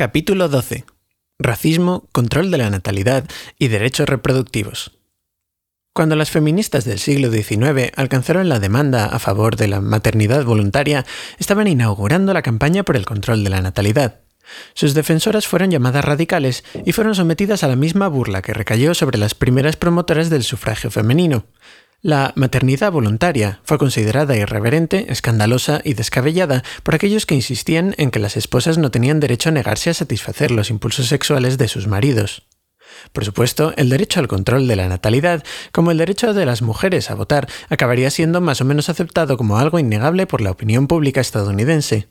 Capítulo 12. Racismo, control de la natalidad y derechos reproductivos. Cuando las feministas del siglo XIX alcanzaron la demanda a favor de la maternidad voluntaria, estaban inaugurando la campaña por el control de la natalidad. Sus defensoras fueron llamadas radicales y fueron sometidas a la misma burla que recayó sobre las primeras promotoras del sufragio femenino. La maternidad voluntaria fue considerada irreverente, escandalosa y descabellada por aquellos que insistían en que las esposas no tenían derecho a negarse a satisfacer los impulsos sexuales de sus maridos. Por supuesto, el derecho al control de la natalidad, como el derecho de las mujeres a votar, acabaría siendo más o menos aceptado como algo innegable por la opinión pública estadounidense.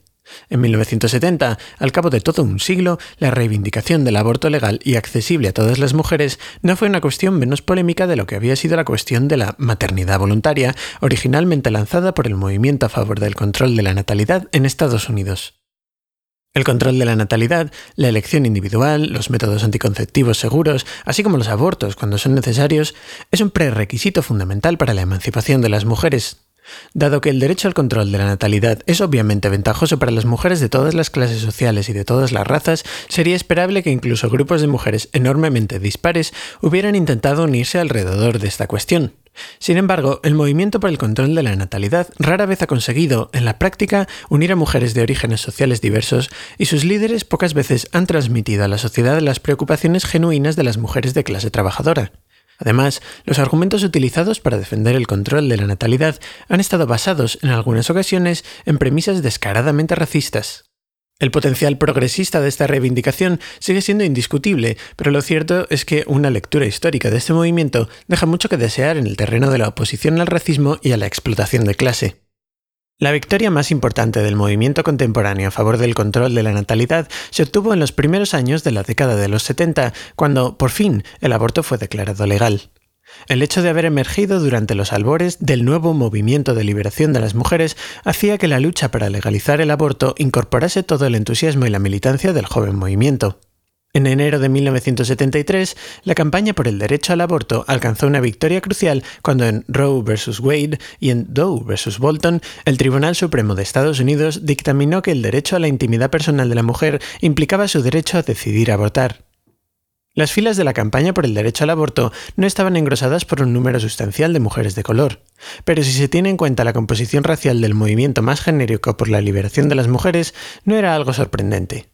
En 1970, al cabo de todo un siglo, la reivindicación del aborto legal y accesible a todas las mujeres no fue una cuestión menos polémica de lo que había sido la cuestión de la maternidad voluntaria, originalmente lanzada por el movimiento a favor del control de la natalidad en Estados Unidos. El control de la natalidad, la elección individual, los métodos anticonceptivos seguros, así como los abortos cuando son necesarios, es un prerequisito fundamental para la emancipación de las mujeres, Dado que el derecho al control de la natalidad es obviamente ventajoso para las mujeres de todas las clases sociales y de todas las razas, sería esperable que incluso grupos de mujeres enormemente dispares hubieran intentado unirse alrededor de esta cuestión. Sin embargo, el movimiento por el control de la natalidad rara vez ha conseguido, en la práctica, unir a mujeres de orígenes sociales diversos y sus líderes pocas veces han transmitido a la sociedad las preocupaciones genuinas de las mujeres de clase trabajadora. Además, los argumentos utilizados para defender el control de la natalidad han estado basados en algunas ocasiones en premisas descaradamente racistas. El potencial progresista de esta reivindicación sigue siendo indiscutible, pero lo cierto es que una lectura histórica de este movimiento deja mucho que desear en el terreno de la oposición al racismo y a la explotación de clase. La victoria más importante del movimiento contemporáneo a favor del control de la natalidad se obtuvo en los primeros años de la década de los 70, cuando, por fin, el aborto fue declarado legal. El hecho de haber emergido durante los albores del nuevo movimiento de liberación de las mujeres hacía que la lucha para legalizar el aborto incorporase todo el entusiasmo y la militancia del joven movimiento. En enero de 1973, la campaña por el derecho al aborto alcanzó una victoria crucial cuando en Roe vs. Wade y en Doe vs. Bolton, el Tribunal Supremo de Estados Unidos dictaminó que el derecho a la intimidad personal de la mujer implicaba su derecho a decidir abortar. Las filas de la campaña por el derecho al aborto no estaban engrosadas por un número sustancial de mujeres de color, pero si se tiene en cuenta la composición racial del movimiento más genérico por la liberación de las mujeres, no era algo sorprendente.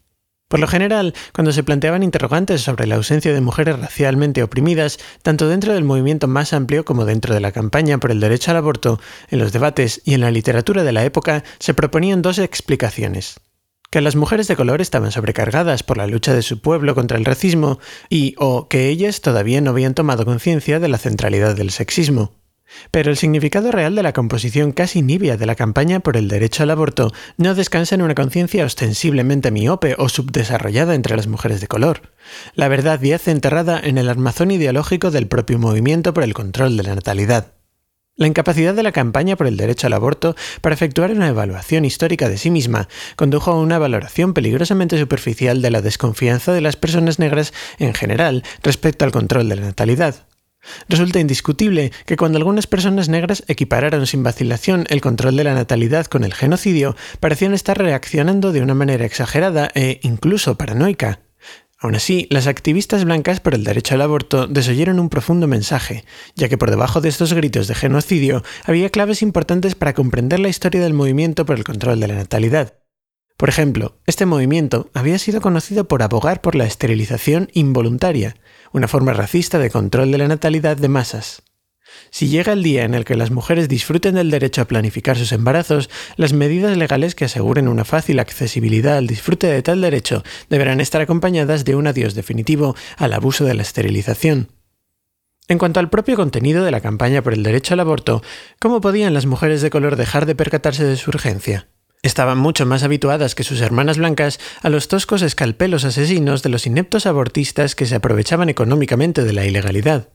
Por lo general, cuando se planteaban interrogantes sobre la ausencia de mujeres racialmente oprimidas, tanto dentro del movimiento más amplio como dentro de la campaña por el derecho al aborto, en los debates y en la literatura de la época, se proponían dos explicaciones. Que las mujeres de color estaban sobrecargadas por la lucha de su pueblo contra el racismo y o que ellas todavía no habían tomado conciencia de la centralidad del sexismo. Pero el significado real de la composición casi nibia de la campaña por el derecho al aborto no descansa en una conciencia ostensiblemente miope o subdesarrollada entre las mujeres de color. La verdad yace enterrada en el armazón ideológico del propio movimiento por el control de la natalidad. La incapacidad de la campaña por el derecho al aborto para efectuar una evaluación histórica de sí misma condujo a una valoración peligrosamente superficial de la desconfianza de las personas negras en general respecto al control de la natalidad. Resulta indiscutible que cuando algunas personas negras equipararon sin vacilación el control de la natalidad con el genocidio, parecían estar reaccionando de una manera exagerada e incluso paranoica. Aún así, las activistas blancas por el derecho al aborto desoyeron un profundo mensaje, ya que por debajo de estos gritos de genocidio había claves importantes para comprender la historia del movimiento por el control de la natalidad. Por ejemplo, este movimiento había sido conocido por abogar por la esterilización involuntaria, una forma racista de control de la natalidad de masas. Si llega el día en el que las mujeres disfruten del derecho a planificar sus embarazos, las medidas legales que aseguren una fácil accesibilidad al disfrute de tal derecho deberán estar acompañadas de un adiós definitivo al abuso de la esterilización. En cuanto al propio contenido de la campaña por el derecho al aborto, ¿cómo podían las mujeres de color dejar de percatarse de su urgencia? Estaban mucho más habituadas que sus hermanas blancas a los toscos escalpelos asesinos de los ineptos abortistas que se aprovechaban económicamente de la ilegalidad.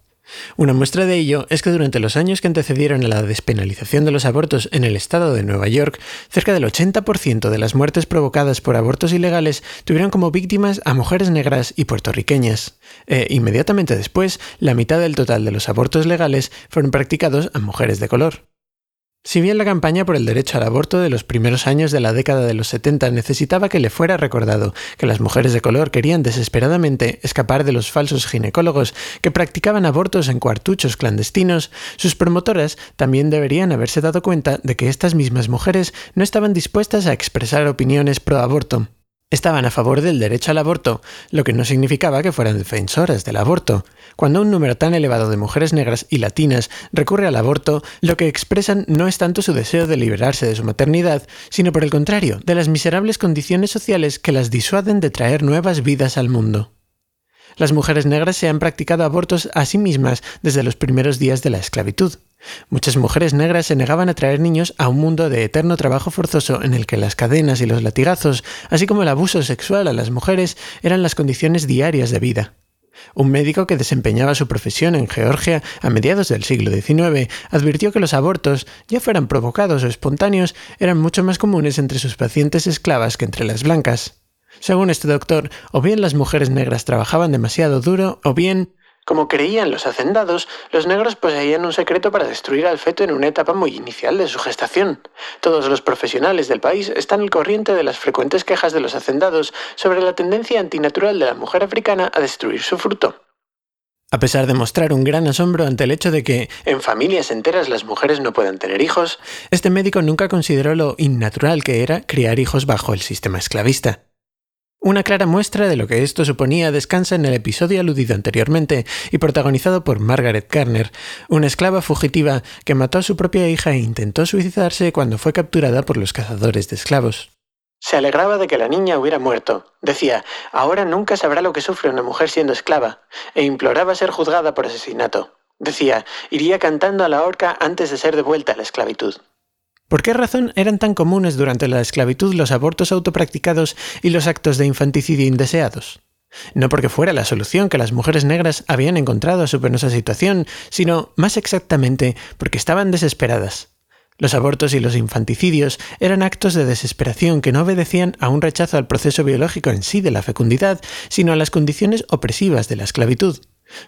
Una muestra de ello es que durante los años que antecedieron a la despenalización de los abortos en el estado de Nueva York, cerca del 80% de las muertes provocadas por abortos ilegales tuvieron como víctimas a mujeres negras y puertorriqueñas. E inmediatamente después, la mitad del total de los abortos legales fueron practicados a mujeres de color. Si bien la campaña por el derecho al aborto de los primeros años de la década de los 70 necesitaba que le fuera recordado que las mujeres de color querían desesperadamente escapar de los falsos ginecólogos que practicaban abortos en cuartuchos clandestinos, sus promotoras también deberían haberse dado cuenta de que estas mismas mujeres no estaban dispuestas a expresar opiniones pro aborto estaban a favor del derecho al aborto, lo que no significaba que fueran defensoras del aborto. Cuando un número tan elevado de mujeres negras y latinas recurre al aborto, lo que expresan no es tanto su deseo de liberarse de su maternidad, sino por el contrario, de las miserables condiciones sociales que las disuaden de traer nuevas vidas al mundo. Las mujeres negras se han practicado abortos a sí mismas desde los primeros días de la esclavitud. Muchas mujeres negras se negaban a traer niños a un mundo de eterno trabajo forzoso en el que las cadenas y los latigazos, así como el abuso sexual a las mujeres, eran las condiciones diarias de vida. Un médico que desempeñaba su profesión en Georgia a mediados del siglo XIX advirtió que los abortos, ya fueran provocados o espontáneos, eran mucho más comunes entre sus pacientes esclavas que entre las blancas. Según este doctor, o bien las mujeres negras trabajaban demasiado duro, o bien, como creían los hacendados, los negros poseían un secreto para destruir al feto en una etapa muy inicial de su gestación. Todos los profesionales del país están al corriente de las frecuentes quejas de los hacendados sobre la tendencia antinatural de la mujer africana a destruir su fruto. A pesar de mostrar un gran asombro ante el hecho de que en familias enteras las mujeres no puedan tener hijos, este médico nunca consideró lo innatural que era criar hijos bajo el sistema esclavista. Una clara muestra de lo que esto suponía descansa en el episodio aludido anteriormente y protagonizado por Margaret Garner, una esclava fugitiva que mató a su propia hija e intentó suicidarse cuando fue capturada por los cazadores de esclavos. Se alegraba de que la niña hubiera muerto. Decía, ahora nunca sabrá lo que sufre una mujer siendo esclava, e imploraba ser juzgada por asesinato. Decía, iría cantando a la horca antes de ser devuelta a la esclavitud. ¿Por qué razón eran tan comunes durante la esclavitud los abortos autopracticados y los actos de infanticidio indeseados? No porque fuera la solución que las mujeres negras habían encontrado a su penosa situación, sino más exactamente porque estaban desesperadas. Los abortos y los infanticidios eran actos de desesperación que no obedecían a un rechazo al proceso biológico en sí de la fecundidad, sino a las condiciones opresivas de la esclavitud.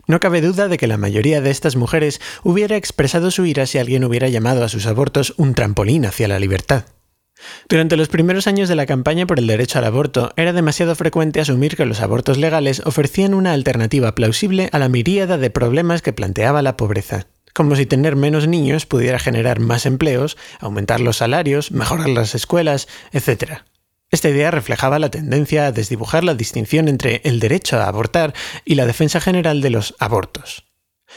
No cabe duda de que la mayoría de estas mujeres hubiera expresado su ira si alguien hubiera llamado a sus abortos un trampolín hacia la libertad. Durante los primeros años de la campaña por el derecho al aborto, era demasiado frecuente asumir que los abortos legales ofrecían una alternativa plausible a la miríada de problemas que planteaba la pobreza, como si tener menos niños pudiera generar más empleos, aumentar los salarios, mejorar las escuelas, etc. Esta idea reflejaba la tendencia a desdibujar la distinción entre el derecho a abortar y la defensa general de los abortos.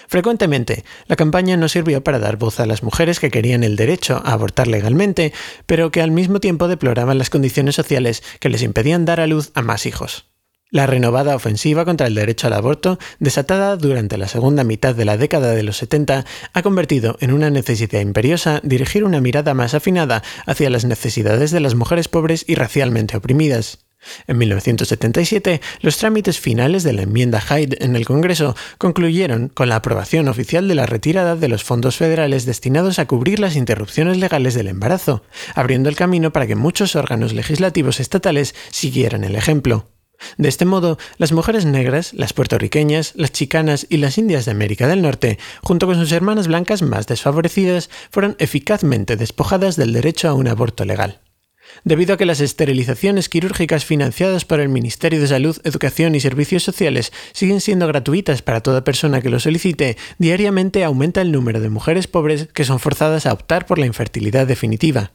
Frecuentemente, la campaña no sirvió para dar voz a las mujeres que querían el derecho a abortar legalmente, pero que al mismo tiempo deploraban las condiciones sociales que les impedían dar a luz a más hijos. La renovada ofensiva contra el derecho al aborto, desatada durante la segunda mitad de la década de los 70, ha convertido en una necesidad imperiosa dirigir una mirada más afinada hacia las necesidades de las mujeres pobres y racialmente oprimidas. En 1977, los trámites finales de la enmienda Hyde en el Congreso concluyeron con la aprobación oficial de la retirada de los fondos federales destinados a cubrir las interrupciones legales del embarazo, abriendo el camino para que muchos órganos legislativos estatales siguieran el ejemplo. De este modo, las mujeres negras, las puertorriqueñas, las chicanas y las indias de América del Norte, junto con sus hermanas blancas más desfavorecidas, fueron eficazmente despojadas del derecho a un aborto legal. Debido a que las esterilizaciones quirúrgicas financiadas por el Ministerio de Salud, Educación y Servicios Sociales siguen siendo gratuitas para toda persona que lo solicite, diariamente aumenta el número de mujeres pobres que son forzadas a optar por la infertilidad definitiva.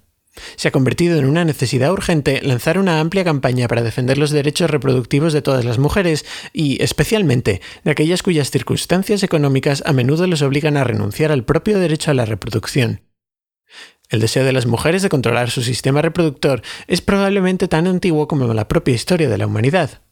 Se ha convertido en una necesidad urgente lanzar una amplia campaña para defender los derechos reproductivos de todas las mujeres y, especialmente, de aquellas cuyas circunstancias económicas a menudo les obligan a renunciar al propio derecho a la reproducción. El deseo de las mujeres de controlar su sistema reproductor es probablemente tan antiguo como la propia historia de la humanidad.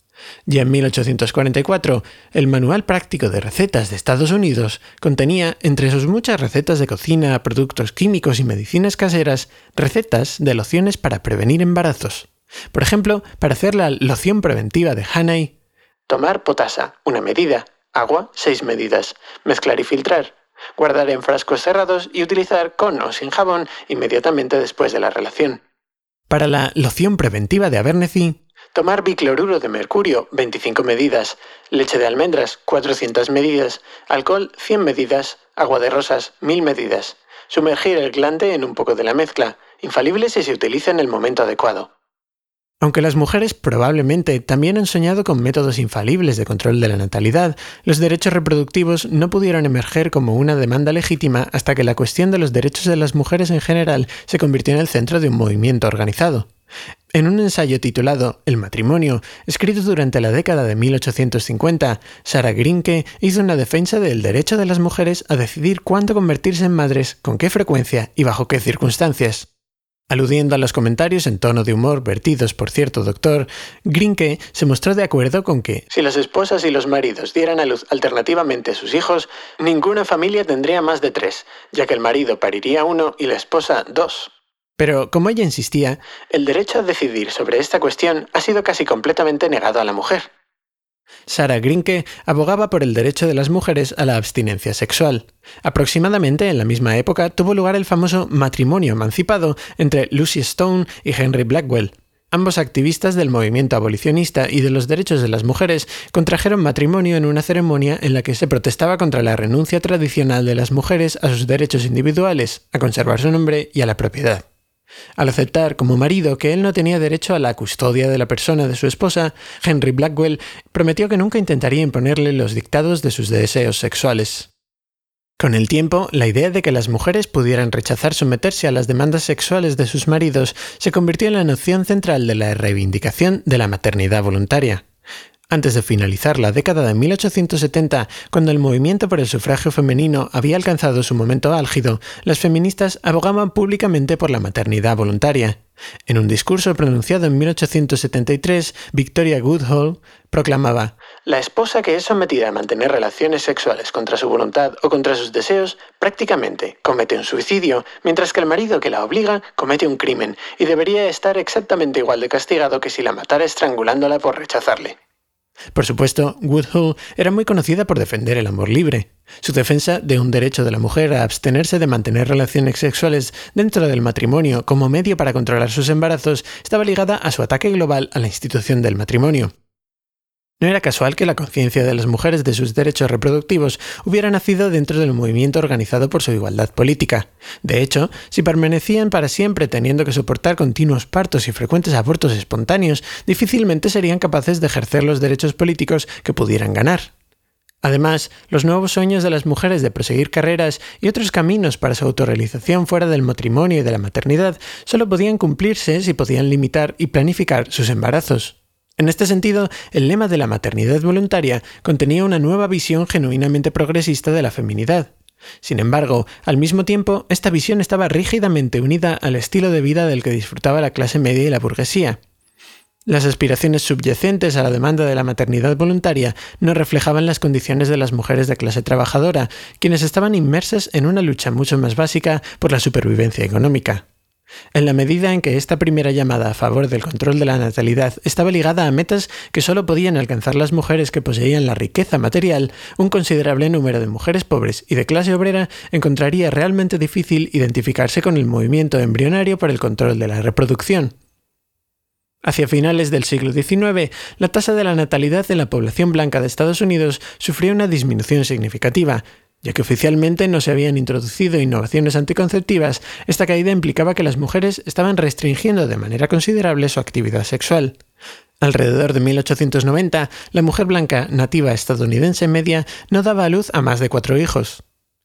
Ya en 1844, el Manual Práctico de Recetas de Estados Unidos contenía, entre sus muchas recetas de cocina, productos químicos y medicinas caseras, recetas de lociones para prevenir embarazos. Por ejemplo, para hacer la loción preventiva de Hanay, tomar potasa, una medida, agua, seis medidas, mezclar y filtrar, guardar en frascos cerrados y utilizar con o sin jabón inmediatamente después de la relación. Para la loción preventiva de Abernethy, Tomar bicloruro de mercurio, 25 medidas. Leche de almendras, 400 medidas. Alcohol, 100 medidas. Agua de rosas, 1000 medidas. sumergir el glande en un poco de la mezcla, infalible si se utiliza en el momento adecuado. Aunque las mujeres probablemente también han soñado con métodos infalibles de control de la natalidad, los derechos reproductivos no pudieron emerger como una demanda legítima hasta que la cuestión de los derechos de las mujeres en general se convirtió en el centro de un movimiento organizado. En un ensayo titulado El matrimonio, escrito durante la década de 1850, Sarah Grinke hizo una defensa del derecho de las mujeres a decidir cuándo convertirse en madres, con qué frecuencia y bajo qué circunstancias. Aludiendo a los comentarios en tono de humor vertidos por cierto doctor, Grinke se mostró de acuerdo con que si las esposas y los maridos dieran a luz alternativamente a sus hijos, ninguna familia tendría más de tres, ya que el marido pariría uno y la esposa dos. Pero, como ella insistía, el derecho a decidir sobre esta cuestión ha sido casi completamente negado a la mujer. Sarah Grinke abogaba por el derecho de las mujeres a la abstinencia sexual. Aproximadamente en la misma época tuvo lugar el famoso matrimonio emancipado entre Lucy Stone y Henry Blackwell. Ambos activistas del movimiento abolicionista y de los derechos de las mujeres contrajeron matrimonio en una ceremonia en la que se protestaba contra la renuncia tradicional de las mujeres a sus derechos individuales, a conservar su nombre y a la propiedad. Al aceptar como marido que él no tenía derecho a la custodia de la persona de su esposa, Henry Blackwell prometió que nunca intentaría imponerle los dictados de sus deseos sexuales. Con el tiempo, la idea de que las mujeres pudieran rechazar someterse a las demandas sexuales de sus maridos se convirtió en la noción central de la reivindicación de la maternidad voluntaria. Antes de finalizar la década de 1870, cuando el movimiento por el sufragio femenino había alcanzado su momento álgido, las feministas abogaban públicamente por la maternidad voluntaria. En un discurso pronunciado en 1873, Victoria Goodhull proclamaba La esposa que es sometida a mantener relaciones sexuales contra su voluntad o contra sus deseos prácticamente comete un suicidio, mientras que el marido que la obliga comete un crimen y debería estar exactamente igual de castigado que si la matara estrangulándola por rechazarle. Por supuesto, Woodhull era muy conocida por defender el amor libre. Su defensa de un derecho de la mujer a abstenerse de mantener relaciones sexuales dentro del matrimonio como medio para controlar sus embarazos estaba ligada a su ataque global a la institución del matrimonio. No era casual que la conciencia de las mujeres de sus derechos reproductivos hubiera nacido dentro del movimiento organizado por su igualdad política. De hecho, si permanecían para siempre teniendo que soportar continuos partos y frecuentes abortos espontáneos, difícilmente serían capaces de ejercer los derechos políticos que pudieran ganar. Además, los nuevos sueños de las mujeres de proseguir carreras y otros caminos para su autorrealización fuera del matrimonio y de la maternidad solo podían cumplirse si podían limitar y planificar sus embarazos. En este sentido, el lema de la maternidad voluntaria contenía una nueva visión genuinamente progresista de la feminidad. Sin embargo, al mismo tiempo, esta visión estaba rígidamente unida al estilo de vida del que disfrutaba la clase media y la burguesía. Las aspiraciones subyacentes a la demanda de la maternidad voluntaria no reflejaban las condiciones de las mujeres de clase trabajadora, quienes estaban inmersas en una lucha mucho más básica por la supervivencia económica. En la medida en que esta primera llamada a favor del control de la natalidad estaba ligada a metas que solo podían alcanzar las mujeres que poseían la riqueza material, un considerable número de mujeres pobres y de clase obrera encontraría realmente difícil identificarse con el movimiento embrionario por el control de la reproducción. Hacia finales del siglo XIX, la tasa de la natalidad en la población blanca de Estados Unidos sufrió una disminución significativa, ya que oficialmente no se habían introducido innovaciones anticonceptivas, esta caída implicaba que las mujeres estaban restringiendo de manera considerable su actividad sexual. Alrededor de 1890, la mujer blanca nativa estadounidense media no daba a luz a más de cuatro hijos.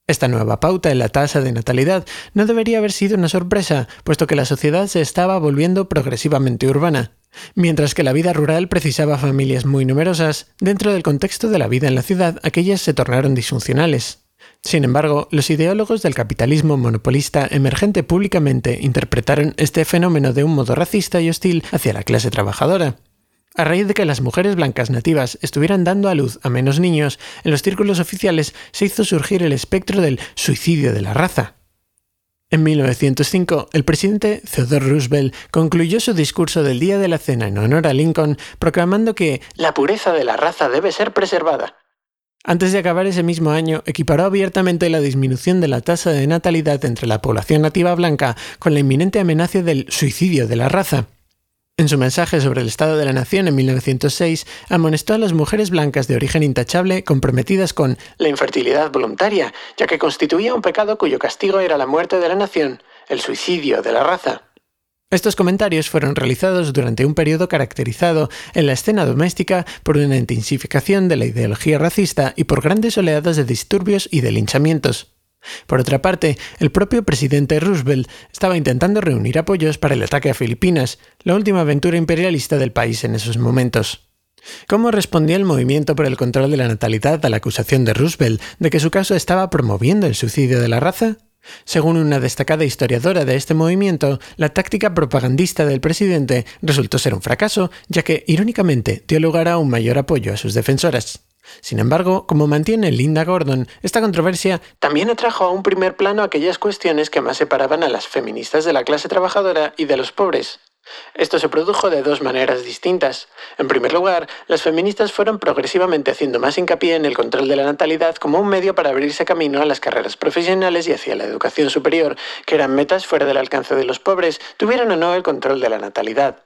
Esta nueva pauta en la tasa de natalidad no debería haber sido una sorpresa, puesto que la sociedad se estaba volviendo progresivamente urbana. Mientras que la vida rural precisaba familias muy numerosas, dentro del contexto de la vida en la ciudad aquellas se tornaron disfuncionales. Sin embargo, los ideólogos del capitalismo monopolista emergente públicamente interpretaron este fenómeno de un modo racista y hostil hacia la clase trabajadora. A raíz de que las mujeres blancas nativas estuvieran dando a luz a menos niños, en los círculos oficiales se hizo surgir el espectro del suicidio de la raza. En 1905, el presidente Theodore Roosevelt concluyó su discurso del Día de la Cena en honor a Lincoln proclamando que la pureza de la raza debe ser preservada. Antes de acabar ese mismo año, equiparó abiertamente la disminución de la tasa de natalidad entre la población nativa blanca con la inminente amenaza del suicidio de la raza. En su mensaje sobre el Estado de la Nación en 1906, amonestó a las mujeres blancas de origen intachable comprometidas con la infertilidad voluntaria, ya que constituía un pecado cuyo castigo era la muerte de la nación, el suicidio de la raza. Estos comentarios fueron realizados durante un periodo caracterizado en la escena doméstica por una intensificación de la ideología racista y por grandes oleadas de disturbios y de linchamientos. Por otra parte, el propio presidente Roosevelt estaba intentando reunir apoyos para el ataque a Filipinas, la última aventura imperialista del país en esos momentos. ¿Cómo respondía el movimiento por el control de la natalidad a la acusación de Roosevelt de que su caso estaba promoviendo el suicidio de la raza? Según una destacada historiadora de este movimiento, la táctica propagandista del presidente resultó ser un fracaso, ya que, irónicamente, dio lugar a un mayor apoyo a sus defensoras. Sin embargo, como mantiene Linda Gordon, esta controversia también atrajo a un primer plano aquellas cuestiones que más separaban a las feministas de la clase trabajadora y de los pobres. Esto se produjo de dos maneras distintas. En primer lugar, las feministas fueron progresivamente haciendo más hincapié en el control de la natalidad como un medio para abrirse camino a las carreras profesionales y hacia la educación superior, que eran metas fuera del alcance de los pobres, tuvieran o no el control de la natalidad.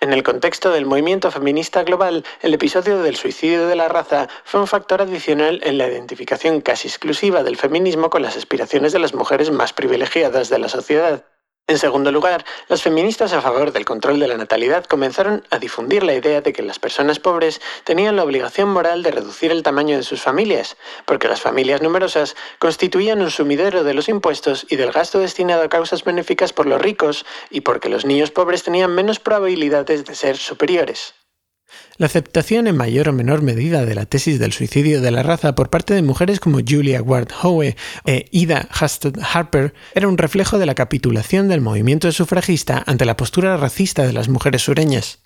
En el contexto del movimiento feminista global, el episodio del suicidio de la raza fue un factor adicional en la identificación casi exclusiva del feminismo con las aspiraciones de las mujeres más privilegiadas de la sociedad. En segundo lugar, las feministas a favor del control de la natalidad comenzaron a difundir la idea de que las personas pobres tenían la obligación moral de reducir el tamaño de sus familias, porque las familias numerosas constituían un sumidero de los impuestos y del gasto destinado a causas benéficas por los ricos, y porque los niños pobres tenían menos probabilidades de ser superiores. La aceptación en mayor o menor medida de la tesis del suicidio de la raza por parte de mujeres como Julia Ward Howe e Ida Husted Harper era un reflejo de la capitulación del movimiento sufragista ante la postura racista de las mujeres sureñas.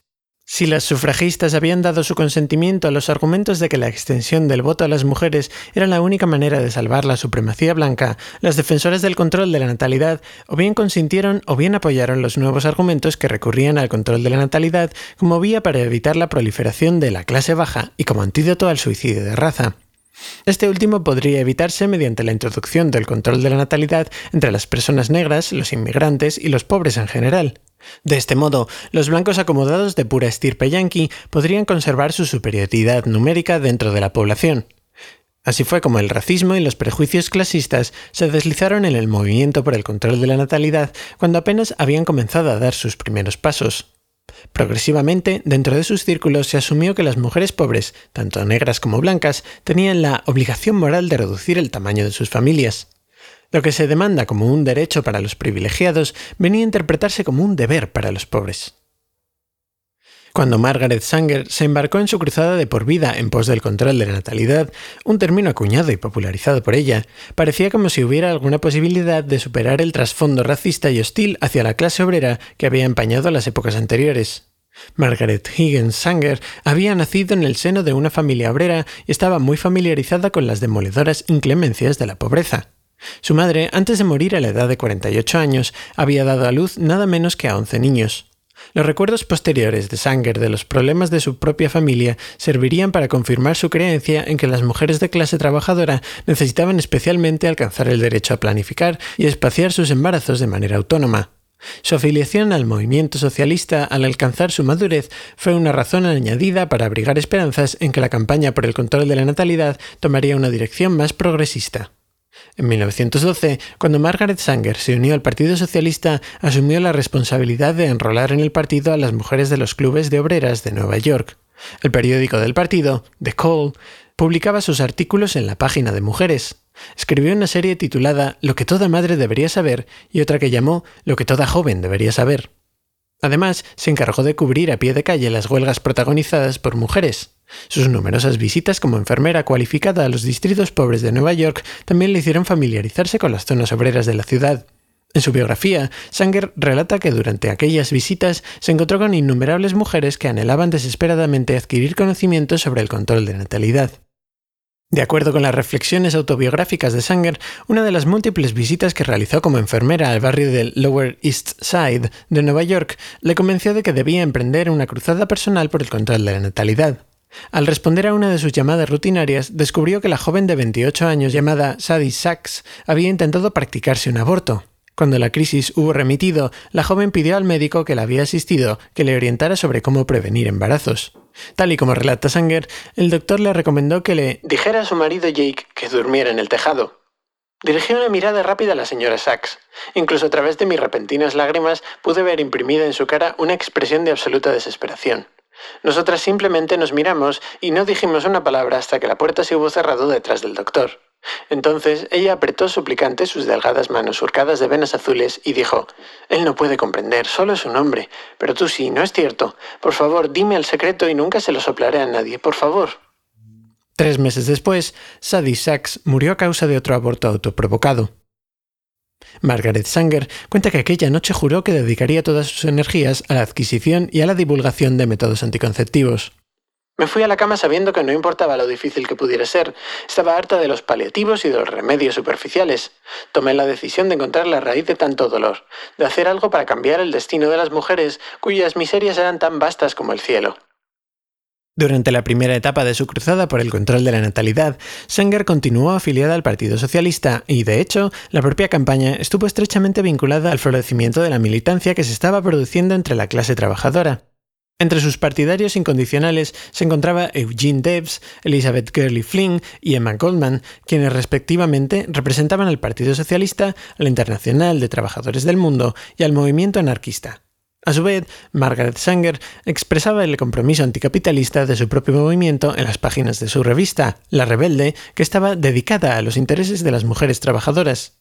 Si las sufragistas habían dado su consentimiento a los argumentos de que la extensión del voto a las mujeres era la única manera de salvar la supremacía blanca, las defensoras del control de la natalidad o bien consintieron o bien apoyaron los nuevos argumentos que recurrían al control de la natalidad como vía para evitar la proliferación de la clase baja y como antídoto al suicidio de raza. Este último podría evitarse mediante la introducción del control de la natalidad entre las personas negras, los inmigrantes y los pobres en general. De este modo, los blancos acomodados de pura estirpe yanqui podrían conservar su superioridad numérica dentro de la población. Así fue como el racismo y los prejuicios clasistas se deslizaron en el movimiento por el control de la natalidad cuando apenas habían comenzado a dar sus primeros pasos. Progresivamente, dentro de sus círculos se asumió que las mujeres pobres, tanto negras como blancas, tenían la obligación moral de reducir el tamaño de sus familias. Lo que se demanda como un derecho para los privilegiados venía a interpretarse como un deber para los pobres. Cuando Margaret Sanger se embarcó en su cruzada de por vida en pos del control de la natalidad, un término acuñado y popularizado por ella, parecía como si hubiera alguna posibilidad de superar el trasfondo racista y hostil hacia la clase obrera que había empañado las épocas anteriores. Margaret Higgins Sanger había nacido en el seno de una familia obrera y estaba muy familiarizada con las demoledoras inclemencias de la pobreza. Su madre, antes de morir a la edad de 48 años, había dado a luz nada menos que a 11 niños. Los recuerdos posteriores de Sanger de los problemas de su propia familia servirían para confirmar su creencia en que las mujeres de clase trabajadora necesitaban especialmente alcanzar el derecho a planificar y espaciar sus embarazos de manera autónoma. Su afiliación al movimiento socialista al alcanzar su madurez fue una razón añadida para abrigar esperanzas en que la campaña por el control de la natalidad tomaría una dirección más progresista. En 1912, cuando Margaret Sanger se unió al Partido Socialista, asumió la responsabilidad de enrolar en el partido a las mujeres de los clubes de obreras de Nueva York. El periódico del partido, The Call, publicaba sus artículos en la página de mujeres. Escribió una serie titulada Lo que toda madre debería saber y otra que llamó Lo que toda joven debería saber. Además, se encargó de cubrir a pie de calle las huelgas protagonizadas por mujeres. Sus numerosas visitas como enfermera cualificada a los distritos pobres de Nueva York también le hicieron familiarizarse con las zonas obreras de la ciudad. En su biografía, Sanger relata que durante aquellas visitas se encontró con innumerables mujeres que anhelaban desesperadamente adquirir conocimientos sobre el control de natalidad. De acuerdo con las reflexiones autobiográficas de Sanger, una de las múltiples visitas que realizó como enfermera al barrio del Lower East Side de Nueva York le convenció de que debía emprender una cruzada personal por el control de la natalidad. Al responder a una de sus llamadas rutinarias, descubrió que la joven de 28 años llamada Sadie Sachs había intentado practicarse un aborto. Cuando la crisis hubo remitido, la joven pidió al médico que la había asistido que le orientara sobre cómo prevenir embarazos. Tal y como relata Sanger, el doctor le recomendó que le dijera a su marido Jake que durmiera en el tejado. Dirigí una mirada rápida a la señora Sachs. Incluso a través de mis repentinas lágrimas pude ver imprimida en su cara una expresión de absoluta desesperación. Nosotras simplemente nos miramos y no dijimos una palabra hasta que la puerta se hubo cerrado detrás del doctor. Entonces ella apretó suplicante sus delgadas manos surcadas de venas azules y dijo, Él no puede comprender, solo es un hombre, pero tú sí, ¿no es cierto? Por favor, dime el secreto y nunca se lo soplaré a nadie, por favor. Tres meses después, Sadie Sachs murió a causa de otro aborto autoprovocado. Margaret Sanger cuenta que aquella noche juró que dedicaría todas sus energías a la adquisición y a la divulgación de métodos anticonceptivos. Me fui a la cama sabiendo que no importaba lo difícil que pudiera ser. Estaba harta de los paliativos y de los remedios superficiales. Tomé la decisión de encontrar la raíz de tanto dolor, de hacer algo para cambiar el destino de las mujeres cuyas miserias eran tan vastas como el cielo. Durante la primera etapa de su cruzada por el control de la natalidad, Sanger continuó afiliada al Partido Socialista y, de hecho, la propia campaña estuvo estrechamente vinculada al florecimiento de la militancia que se estaba produciendo entre la clase trabajadora. Entre sus partidarios incondicionales se encontraba Eugene Debs, Elizabeth Gurley Flynn y Emma Goldman, quienes respectivamente representaban al Partido Socialista, a la Internacional de Trabajadores del Mundo y al movimiento anarquista. A su vez, Margaret Sanger expresaba el compromiso anticapitalista de su propio movimiento en las páginas de su revista, La Rebelde, que estaba dedicada a los intereses de las mujeres trabajadoras.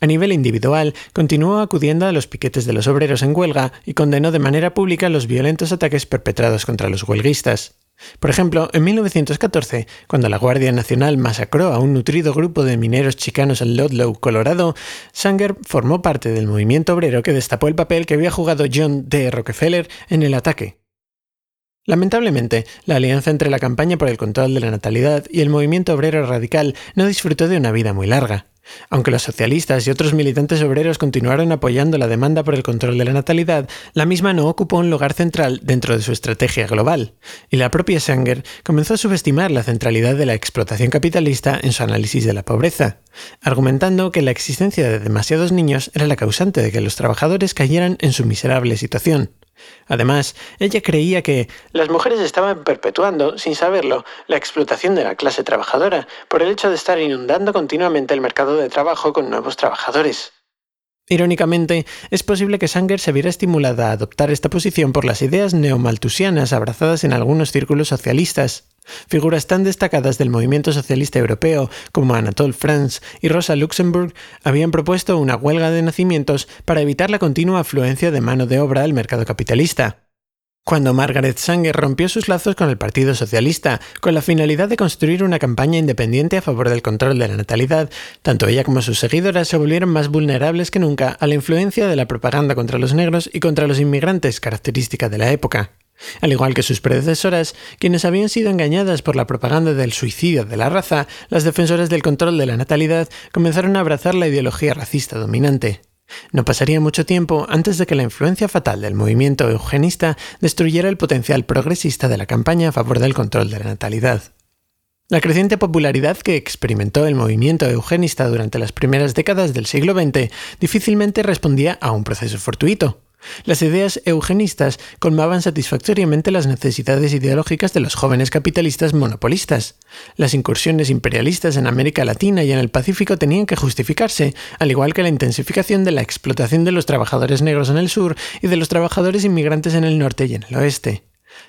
A nivel individual, continuó acudiendo a los piquetes de los obreros en huelga y condenó de manera pública los violentos ataques perpetrados contra los huelguistas. Por ejemplo, en 1914, cuando la Guardia Nacional masacró a un nutrido grupo de mineros chicanos en Ludlow, Colorado, Sanger formó parte del movimiento obrero que destapó el papel que había jugado John D. Rockefeller en el ataque. Lamentablemente, la alianza entre la campaña por el control de la natalidad y el movimiento obrero radical no disfrutó de una vida muy larga. Aunque los socialistas y otros militantes obreros continuaron apoyando la demanda por el control de la natalidad, la misma no ocupó un lugar central dentro de su estrategia global, y la propia Sanger comenzó a subestimar la centralidad de la explotación capitalista en su análisis de la pobreza, argumentando que la existencia de demasiados niños era la causante de que los trabajadores cayeran en su miserable situación. Además, ella creía que las mujeres estaban perpetuando, sin saberlo, la explotación de la clase trabajadora por el hecho de estar inundando continuamente el mercado de trabajo con nuevos trabajadores. Irónicamente, es posible que Sanger se viera estimulada a adoptar esta posición por las ideas neomaltusianas abrazadas en algunos círculos socialistas. Figuras tan destacadas del movimiento socialista europeo como Anatole France y Rosa Luxemburg habían propuesto una huelga de nacimientos para evitar la continua afluencia de mano de obra al mercado capitalista. Cuando Margaret Sanger rompió sus lazos con el Partido Socialista con la finalidad de construir una campaña independiente a favor del control de la natalidad, tanto ella como sus seguidoras se volvieron más vulnerables que nunca a la influencia de la propaganda contra los negros y contra los inmigrantes característica de la época. Al igual que sus predecesoras, quienes habían sido engañadas por la propaganda del suicidio de la raza, las defensoras del control de la natalidad comenzaron a abrazar la ideología racista dominante. No pasaría mucho tiempo antes de que la influencia fatal del movimiento eugenista destruyera el potencial progresista de la campaña a favor del control de la natalidad. La creciente popularidad que experimentó el movimiento eugenista durante las primeras décadas del siglo XX difícilmente respondía a un proceso fortuito. Las ideas eugenistas colmaban satisfactoriamente las necesidades ideológicas de los jóvenes capitalistas monopolistas. Las incursiones imperialistas en América Latina y en el Pacífico tenían que justificarse, al igual que la intensificación de la explotación de los trabajadores negros en el sur y de los trabajadores inmigrantes en el norte y en el oeste.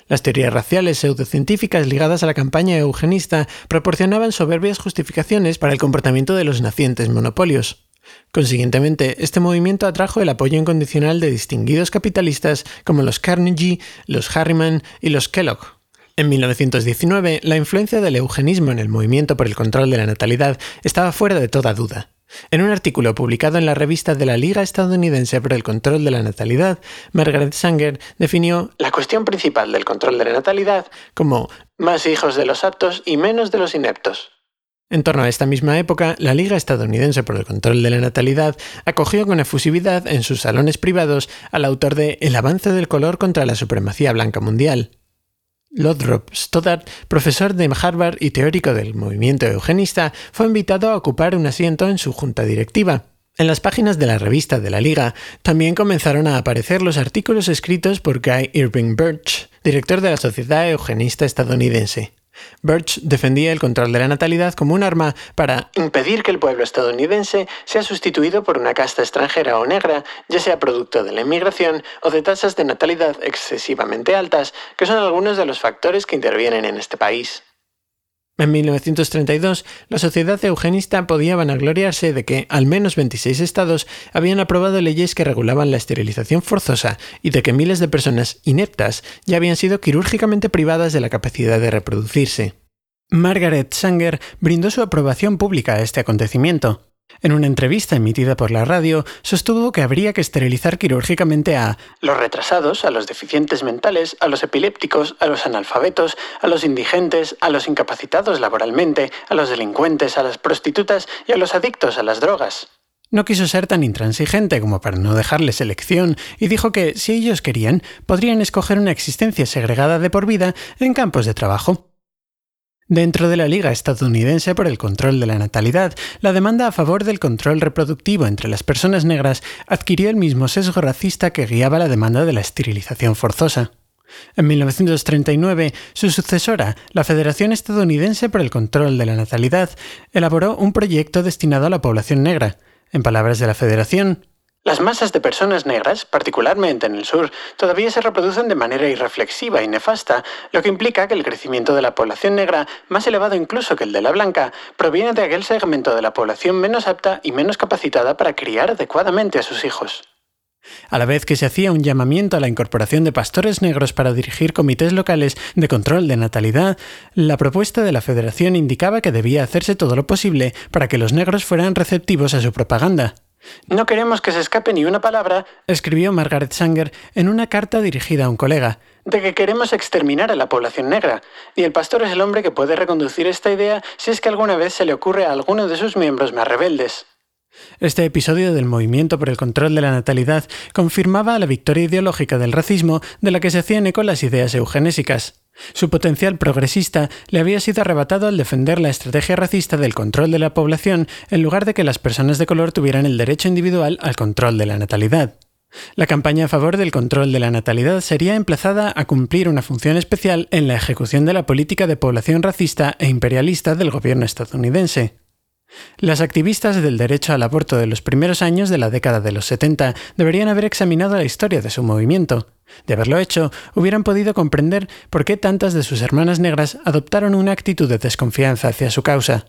Las teorías raciales pseudocientíficas ligadas a la campaña eugenista proporcionaban soberbias justificaciones para el comportamiento de los nacientes monopolios. Consiguientemente, este movimiento atrajo el apoyo incondicional de distinguidos capitalistas como los Carnegie, los Harriman y los Kellogg. En 1919, la influencia del eugenismo en el movimiento por el control de la natalidad estaba fuera de toda duda. En un artículo publicado en la revista de la Liga Estadounidense por el Control de la Natalidad, Margaret Sanger definió la cuestión principal del control de la natalidad como más hijos de los aptos y menos de los ineptos. En torno a esta misma época, la Liga Estadounidense por el Control de la Natalidad acogió con efusividad en sus salones privados al autor de El avance del color contra la supremacía blanca mundial. Lothrop Stoddard, profesor de Harvard y teórico del movimiento eugenista, fue invitado a ocupar un asiento en su junta directiva. En las páginas de la revista de la Liga también comenzaron a aparecer los artículos escritos por Guy Irving Birch, director de la Sociedad Eugenista Estadounidense. Birch defendía el control de la natalidad como un arma para impedir que el pueblo estadounidense sea sustituido por una casta extranjera o negra, ya sea producto de la inmigración o de tasas de natalidad excesivamente altas, que son algunos de los factores que intervienen en este país. En 1932, la sociedad eugenista podía vanagloriarse de que al menos 26 estados habían aprobado leyes que regulaban la esterilización forzosa y de que miles de personas ineptas ya habían sido quirúrgicamente privadas de la capacidad de reproducirse. Margaret Sanger brindó su aprobación pública a este acontecimiento. En una entrevista emitida por la radio, sostuvo que habría que esterilizar quirúrgicamente a los retrasados, a los deficientes mentales, a los epilépticos, a los analfabetos, a los indigentes, a los incapacitados laboralmente, a los delincuentes, a las prostitutas y a los adictos a las drogas. No quiso ser tan intransigente como para no dejarles elección y dijo que, si ellos querían, podrían escoger una existencia segregada de por vida en campos de trabajo. Dentro de la Liga estadounidense por el control de la natalidad, la demanda a favor del control reproductivo entre las personas negras adquirió el mismo sesgo racista que guiaba la demanda de la esterilización forzosa. En 1939, su sucesora, la Federación Estadounidense por el Control de la Natalidad, elaboró un proyecto destinado a la población negra. En palabras de la Federación, las masas de personas negras, particularmente en el sur, todavía se reproducen de manera irreflexiva y nefasta, lo que implica que el crecimiento de la población negra, más elevado incluso que el de la blanca, proviene de aquel segmento de la población menos apta y menos capacitada para criar adecuadamente a sus hijos. A la vez que se hacía un llamamiento a la incorporación de pastores negros para dirigir comités locales de control de natalidad, la propuesta de la Federación indicaba que debía hacerse todo lo posible para que los negros fueran receptivos a su propaganda. No queremos que se escape ni una palabra, escribió Margaret Sanger en una carta dirigida a un colega, de que queremos exterminar a la población negra, y el pastor es el hombre que puede reconducir esta idea si es que alguna vez se le ocurre a alguno de sus miembros más rebeldes. Este episodio del movimiento por el control de la natalidad confirmaba la victoria ideológica del racismo de la que se hacían eco las ideas eugenésicas. Su potencial progresista le había sido arrebatado al defender la estrategia racista del control de la población en lugar de que las personas de color tuvieran el derecho individual al control de la natalidad. La campaña a favor del control de la natalidad sería emplazada a cumplir una función especial en la ejecución de la política de población racista e imperialista del gobierno estadounidense. Las activistas del derecho al aborto de los primeros años de la década de los 70 deberían haber examinado la historia de su movimiento. De haberlo hecho, hubieran podido comprender por qué tantas de sus hermanas negras adoptaron una actitud de desconfianza hacia su causa.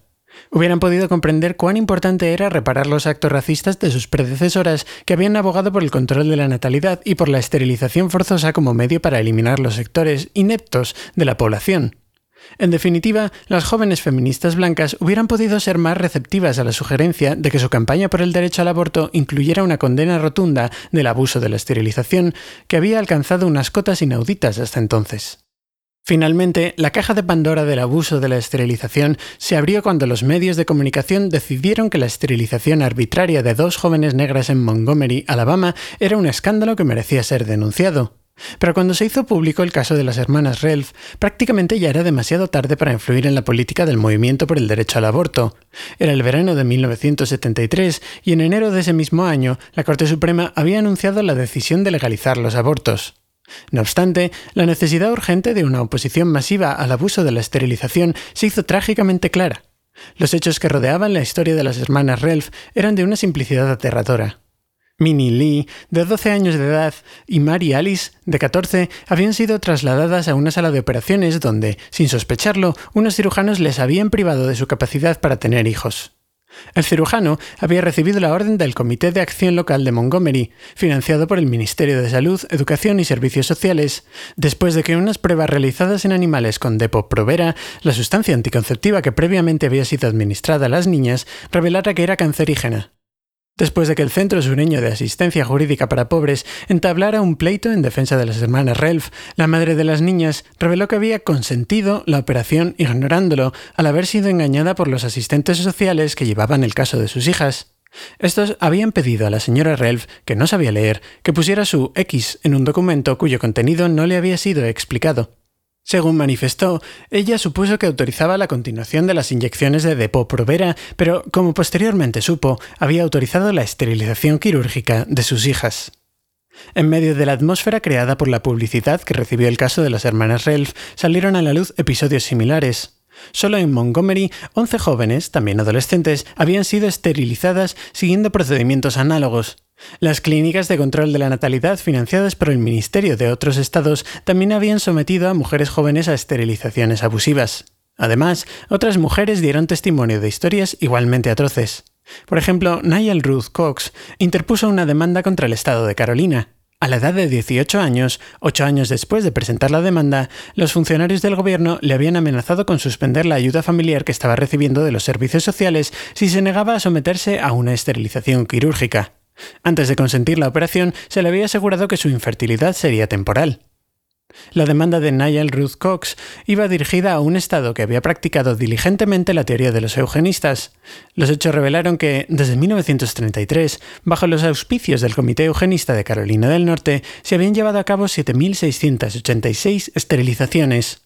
Hubieran podido comprender cuán importante era reparar los actos racistas de sus predecesoras que habían abogado por el control de la natalidad y por la esterilización forzosa como medio para eliminar los sectores ineptos de la población. En definitiva, las jóvenes feministas blancas hubieran podido ser más receptivas a la sugerencia de que su campaña por el derecho al aborto incluyera una condena rotunda del abuso de la esterilización, que había alcanzado unas cotas inauditas hasta entonces. Finalmente, la caja de Pandora del abuso de la esterilización se abrió cuando los medios de comunicación decidieron que la esterilización arbitraria de dos jóvenes negras en Montgomery, Alabama, era un escándalo que merecía ser denunciado. Pero cuando se hizo público el caso de las hermanas Relf, prácticamente ya era demasiado tarde para influir en la política del movimiento por el derecho al aborto. Era el verano de 1973 y en enero de ese mismo año la Corte Suprema había anunciado la decisión de legalizar los abortos. No obstante, la necesidad urgente de una oposición masiva al abuso de la esterilización se hizo trágicamente clara. Los hechos que rodeaban la historia de las hermanas Relf eran de una simplicidad aterradora. Minnie Lee, de 12 años de edad, y Mary Alice, de 14, habían sido trasladadas a una sala de operaciones donde, sin sospecharlo, unos cirujanos les habían privado de su capacidad para tener hijos. El cirujano había recibido la orden del Comité de Acción Local de Montgomery, financiado por el Ministerio de Salud, Educación y Servicios Sociales, después de que unas pruebas realizadas en animales con Depo-Provera, la sustancia anticonceptiva que previamente había sido administrada a las niñas, revelara que era cancerígena después de que el Centro Sureño de Asistencia Jurídica para Pobres entablara un pleito en defensa de las hermanas Relf, la madre de las niñas reveló que había consentido la operación ignorándolo al haber sido engañada por los asistentes sociales que llevaban el caso de sus hijas. Estos habían pedido a la señora Relf, que no sabía leer, que pusiera su X en un documento cuyo contenido no le había sido explicado. Según manifestó, ella supuso que autorizaba la continuación de las inyecciones de Depo-Provera, pero como posteriormente supo, había autorizado la esterilización quirúrgica de sus hijas. En medio de la atmósfera creada por la publicidad que recibió el caso de las hermanas Relf, salieron a la luz episodios similares. Solo en Montgomery, 11 jóvenes, también adolescentes, habían sido esterilizadas siguiendo procedimientos análogos. Las clínicas de control de la natalidad financiadas por el Ministerio de otros estados también habían sometido a mujeres jóvenes a esterilizaciones abusivas. Además, otras mujeres dieron testimonio de historias igualmente atroces. Por ejemplo, Niall Ruth Cox interpuso una demanda contra el estado de Carolina. A la edad de 18 años, ocho años después de presentar la demanda, los funcionarios del gobierno le habían amenazado con suspender la ayuda familiar que estaba recibiendo de los servicios sociales si se negaba a someterse a una esterilización quirúrgica. Antes de consentir la operación, se le había asegurado que su infertilidad sería temporal. La demanda de Niall Ruth Cox iba dirigida a un Estado que había practicado diligentemente la teoría de los eugenistas. Los hechos revelaron que, desde 1933, bajo los auspicios del Comité Eugenista de Carolina del Norte, se habían llevado a cabo 7.686 esterilizaciones.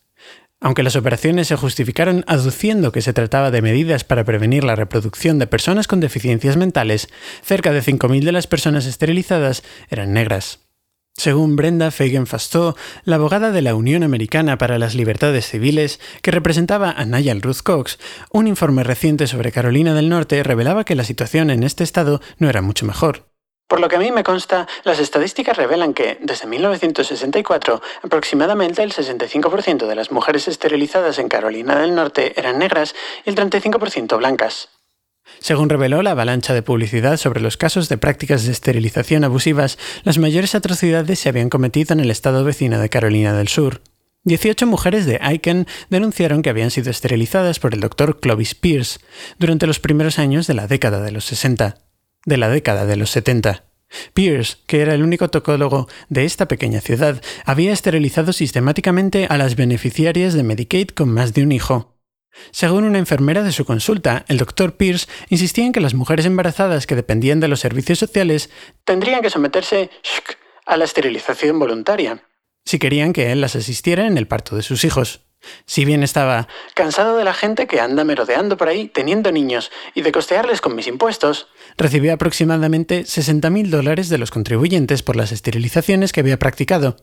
Aunque las operaciones se justificaron aduciendo que se trataba de medidas para prevenir la reproducción de personas con deficiencias mentales, cerca de 5.000 de las personas esterilizadas eran negras. Según Brenda Fagan Fastow, la abogada de la Unión Americana para las Libertades Civiles, que representaba a Niall Ruth Cox, un informe reciente sobre Carolina del Norte revelaba que la situación en este estado no era mucho mejor. Por lo que a mí me consta, las estadísticas revelan que, desde 1964, aproximadamente el 65% de las mujeres esterilizadas en Carolina del Norte eran negras y el 35% blancas. Según reveló la avalancha de publicidad sobre los casos de prácticas de esterilización abusivas, las mayores atrocidades se habían cometido en el estado vecino de Carolina del Sur. 18 mujeres de Aiken denunciaron que habían sido esterilizadas por el doctor Clovis Pierce durante los primeros años de la década de los 60, de la década de los 70. Pierce, que era el único tocólogo de esta pequeña ciudad, había esterilizado sistemáticamente a las beneficiarias de Medicaid con más de un hijo. Según una enfermera de su consulta, el doctor Pierce insistía en que las mujeres embarazadas que dependían de los servicios sociales tendrían que someterse a la esterilización voluntaria, si querían que él las asistiera en el parto de sus hijos. Si bien estaba cansado de la gente que anda merodeando por ahí teniendo niños y de costearles con mis impuestos, recibió aproximadamente 60.000 dólares de los contribuyentes por las esterilizaciones que había practicado.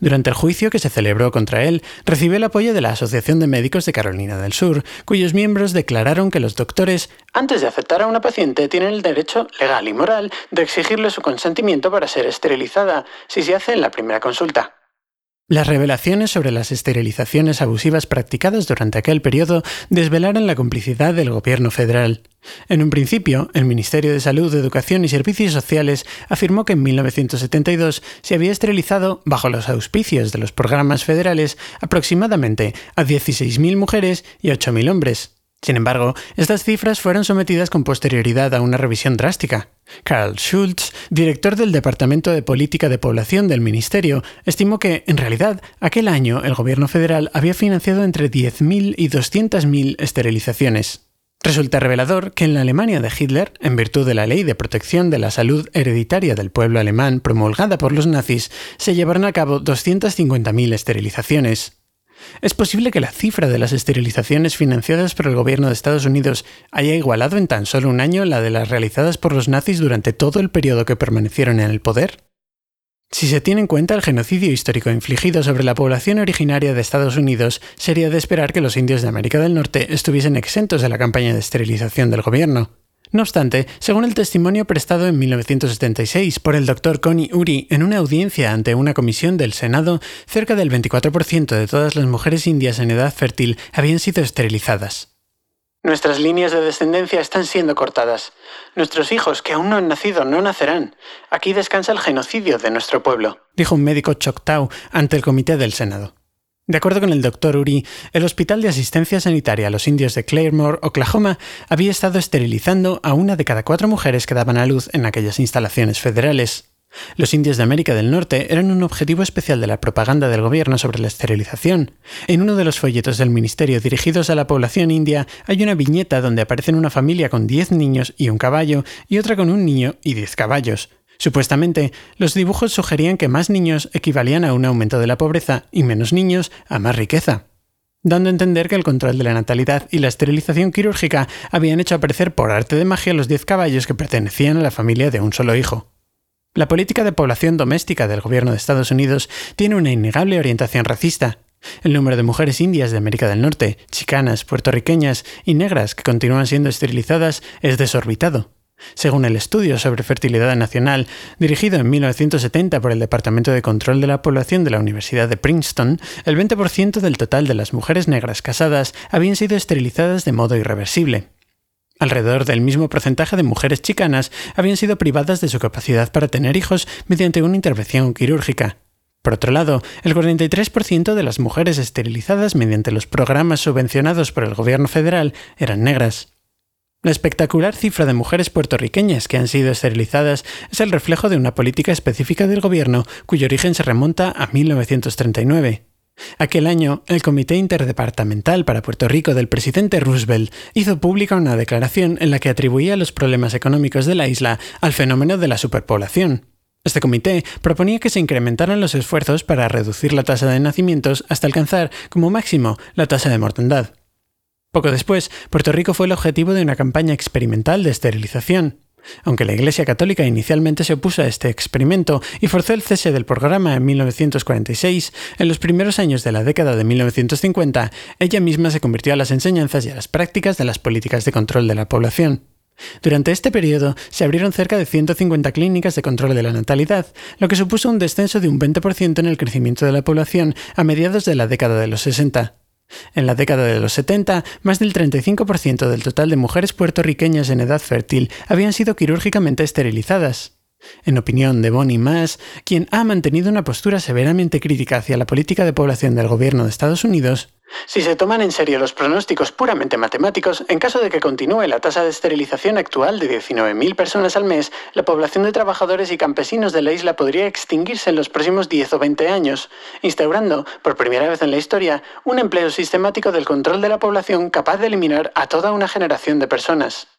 Durante el juicio que se celebró contra él, recibió el apoyo de la Asociación de Médicos de Carolina del Sur, cuyos miembros declararon que los doctores, antes de aceptar a una paciente, tienen el derecho legal y moral de exigirle su consentimiento para ser esterilizada, si se hace en la primera consulta. Las revelaciones sobre las esterilizaciones abusivas practicadas durante aquel periodo desvelaron la complicidad del gobierno federal. En un principio, el Ministerio de Salud, Educación y Servicios Sociales afirmó que en 1972 se había esterilizado, bajo los auspicios de los programas federales, aproximadamente a 16.000 mujeres y 8.000 hombres. Sin embargo, estas cifras fueron sometidas con posterioridad a una revisión drástica. Carl Schultz, director del Departamento de Política de Población del Ministerio, estimó que, en realidad, aquel año el gobierno federal había financiado entre 10.000 y 200.000 esterilizaciones. Resulta revelador que en la Alemania de Hitler, en virtud de la ley de protección de la salud hereditaria del pueblo alemán promulgada por los nazis, se llevaron a cabo 250.000 esterilizaciones. ¿Es posible que la cifra de las esterilizaciones financiadas por el gobierno de Estados Unidos haya igualado en tan solo un año la de las realizadas por los nazis durante todo el periodo que permanecieron en el poder? Si se tiene en cuenta el genocidio histórico infligido sobre la población originaria de Estados Unidos, sería de esperar que los indios de América del Norte estuviesen exentos de la campaña de esterilización del gobierno. No obstante, según el testimonio prestado en 1976 por el Dr. Connie Uri en una audiencia ante una comisión del Senado, cerca del 24% de todas las mujeres indias en edad fértil habían sido esterilizadas. Nuestras líneas de descendencia están siendo cortadas. Nuestros hijos que aún no han nacido no nacerán. Aquí descansa el genocidio de nuestro pueblo, dijo un médico Choctaw ante el comité del Senado. De acuerdo con el doctor Uri, el Hospital de Asistencia Sanitaria a los Indios de Claremore, Oklahoma, había estado esterilizando a una de cada cuatro mujeres que daban a luz en aquellas instalaciones federales. Los indios de América del Norte eran un objetivo especial de la propaganda del gobierno sobre la esterilización. En uno de los folletos del ministerio dirigidos a la población india hay una viñeta donde aparecen una familia con 10 niños y un caballo y otra con un niño y 10 caballos. Supuestamente, los dibujos sugerían que más niños equivalían a un aumento de la pobreza y menos niños a más riqueza, dando a entender que el control de la natalidad y la esterilización quirúrgica habían hecho aparecer por arte de magia los 10 caballos que pertenecían a la familia de un solo hijo. La política de población doméstica del gobierno de Estados Unidos tiene una innegable orientación racista. El número de mujeres indias de América del Norte, chicanas, puertorriqueñas y negras que continúan siendo esterilizadas es desorbitado. Según el estudio sobre fertilidad nacional, dirigido en 1970 por el Departamento de Control de la Población de la Universidad de Princeton, el 20% del total de las mujeres negras casadas habían sido esterilizadas de modo irreversible. Alrededor del mismo porcentaje de mujeres chicanas habían sido privadas de su capacidad para tener hijos mediante una intervención quirúrgica. Por otro lado, el 43% de las mujeres esterilizadas mediante los programas subvencionados por el gobierno federal eran negras. La espectacular cifra de mujeres puertorriqueñas que han sido esterilizadas es el reflejo de una política específica del gobierno cuyo origen se remonta a 1939. Aquel año, el Comité Interdepartamental para Puerto Rico del presidente Roosevelt hizo pública una declaración en la que atribuía los problemas económicos de la isla al fenómeno de la superpoblación. Este comité proponía que se incrementaran los esfuerzos para reducir la tasa de nacimientos hasta alcanzar, como máximo, la tasa de mortandad. Poco después, Puerto Rico fue el objetivo de una campaña experimental de esterilización. Aunque la Iglesia Católica inicialmente se opuso a este experimento y forzó el cese del programa en 1946, en los primeros años de la década de 1950, ella misma se convirtió a las enseñanzas y a las prácticas de las políticas de control de la población. Durante este periodo se abrieron cerca de 150 clínicas de control de la natalidad, lo que supuso un descenso de un 20% en el crecimiento de la población a mediados de la década de los 60. En la década de los 70, más del 35% del total de mujeres puertorriqueñas en edad fértil habían sido quirúrgicamente esterilizadas. En opinión de Bonnie Maas, quien ha mantenido una postura severamente crítica hacia la política de población del gobierno de Estados Unidos, si se toman en serio los pronósticos puramente matemáticos, en caso de que continúe la tasa de esterilización actual de 19.000 personas al mes, la población de trabajadores y campesinos de la isla podría extinguirse en los próximos 10 o 20 años, instaurando, por primera vez en la historia, un empleo sistemático del control de la población capaz de eliminar a toda una generación de personas.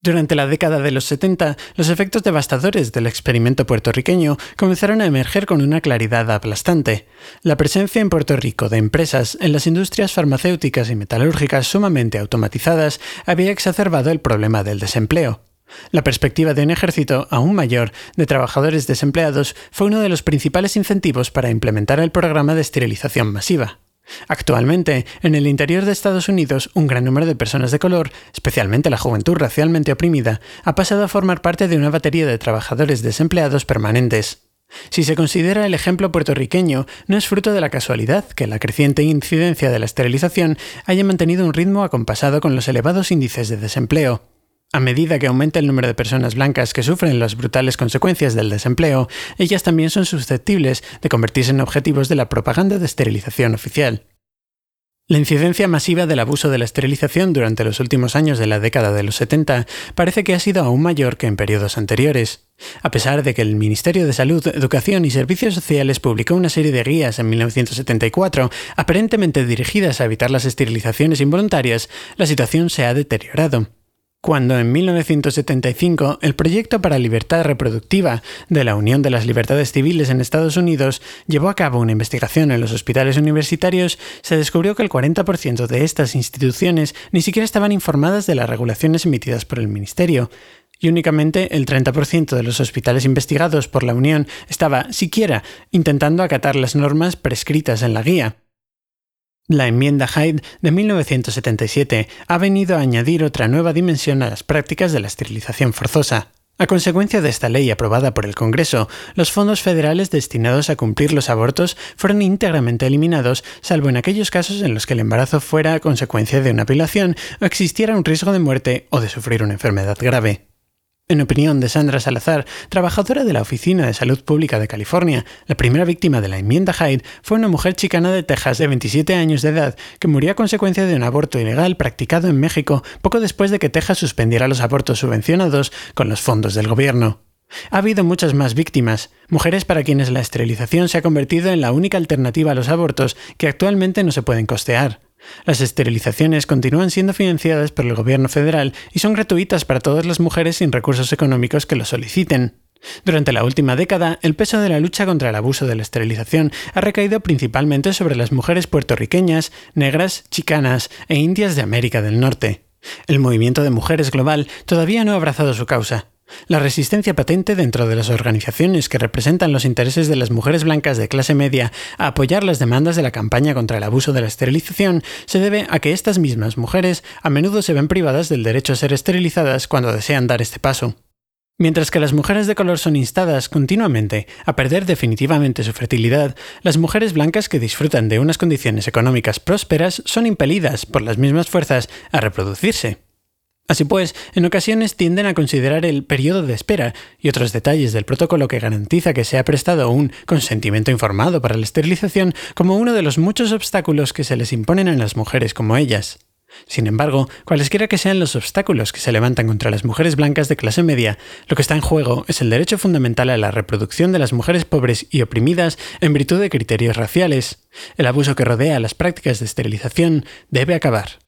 Durante la década de los 70, los efectos devastadores del experimento puertorriqueño comenzaron a emerger con una claridad aplastante. La presencia en Puerto Rico de empresas en las industrias farmacéuticas y metalúrgicas sumamente automatizadas había exacerbado el problema del desempleo. La perspectiva de un ejército aún mayor de trabajadores desempleados fue uno de los principales incentivos para implementar el programa de esterilización masiva. Actualmente, en el interior de Estados Unidos, un gran número de personas de color, especialmente la juventud racialmente oprimida, ha pasado a formar parte de una batería de trabajadores desempleados permanentes. Si se considera el ejemplo puertorriqueño, no es fruto de la casualidad que la creciente incidencia de la esterilización haya mantenido un ritmo acompasado con los elevados índices de desempleo. A medida que aumenta el número de personas blancas que sufren las brutales consecuencias del desempleo, ellas también son susceptibles de convertirse en objetivos de la propaganda de esterilización oficial. La incidencia masiva del abuso de la esterilización durante los últimos años de la década de los 70 parece que ha sido aún mayor que en periodos anteriores. A pesar de que el Ministerio de Salud, Educación y Servicios Sociales publicó una serie de guías en 1974 aparentemente dirigidas a evitar las esterilizaciones involuntarias, la situación se ha deteriorado cuando en 1975 el Proyecto para Libertad Reproductiva de la Unión de las Libertades Civiles en Estados Unidos llevó a cabo una investigación en los hospitales universitarios, se descubrió que el 40% de estas instituciones ni siquiera estaban informadas de las regulaciones emitidas por el Ministerio, y únicamente el 30% de los hospitales investigados por la Unión estaba siquiera intentando acatar las normas prescritas en la guía. La enmienda Hyde de 1977 ha venido a añadir otra nueva dimensión a las prácticas de la esterilización forzosa. A consecuencia de esta ley aprobada por el Congreso, los fondos federales destinados a cumplir los abortos fueron íntegramente eliminados, salvo en aquellos casos en los que el embarazo fuera a consecuencia de una violación o existiera un riesgo de muerte o de sufrir una enfermedad grave. En opinión de Sandra Salazar, trabajadora de la Oficina de Salud Pública de California, la primera víctima de la enmienda Hyde fue una mujer chicana de Texas de 27 años de edad que murió a consecuencia de un aborto ilegal practicado en México poco después de que Texas suspendiera los abortos subvencionados con los fondos del gobierno. Ha habido muchas más víctimas, mujeres para quienes la esterilización se ha convertido en la única alternativa a los abortos que actualmente no se pueden costear. Las esterilizaciones continúan siendo financiadas por el gobierno federal y son gratuitas para todas las mujeres sin recursos económicos que lo soliciten. Durante la última década, el peso de la lucha contra el abuso de la esterilización ha recaído principalmente sobre las mujeres puertorriqueñas, negras, chicanas e indias de América del Norte. El movimiento de mujeres global todavía no ha abrazado su causa. La resistencia patente dentro de las organizaciones que representan los intereses de las mujeres blancas de clase media a apoyar las demandas de la campaña contra el abuso de la esterilización se debe a que estas mismas mujeres a menudo se ven privadas del derecho a ser esterilizadas cuando desean dar este paso. Mientras que las mujeres de color son instadas continuamente a perder definitivamente su fertilidad, las mujeres blancas que disfrutan de unas condiciones económicas prósperas son impelidas por las mismas fuerzas a reproducirse. Así pues, en ocasiones tienden a considerar el periodo de espera y otros detalles del protocolo que garantiza que se ha prestado un consentimiento informado para la esterilización como uno de los muchos obstáculos que se les imponen a las mujeres como ellas. Sin embargo, cualesquiera que sean los obstáculos que se levantan contra las mujeres blancas de clase media, lo que está en juego es el derecho fundamental a la reproducción de las mujeres pobres y oprimidas en virtud de criterios raciales. El abuso que rodea las prácticas de esterilización debe acabar.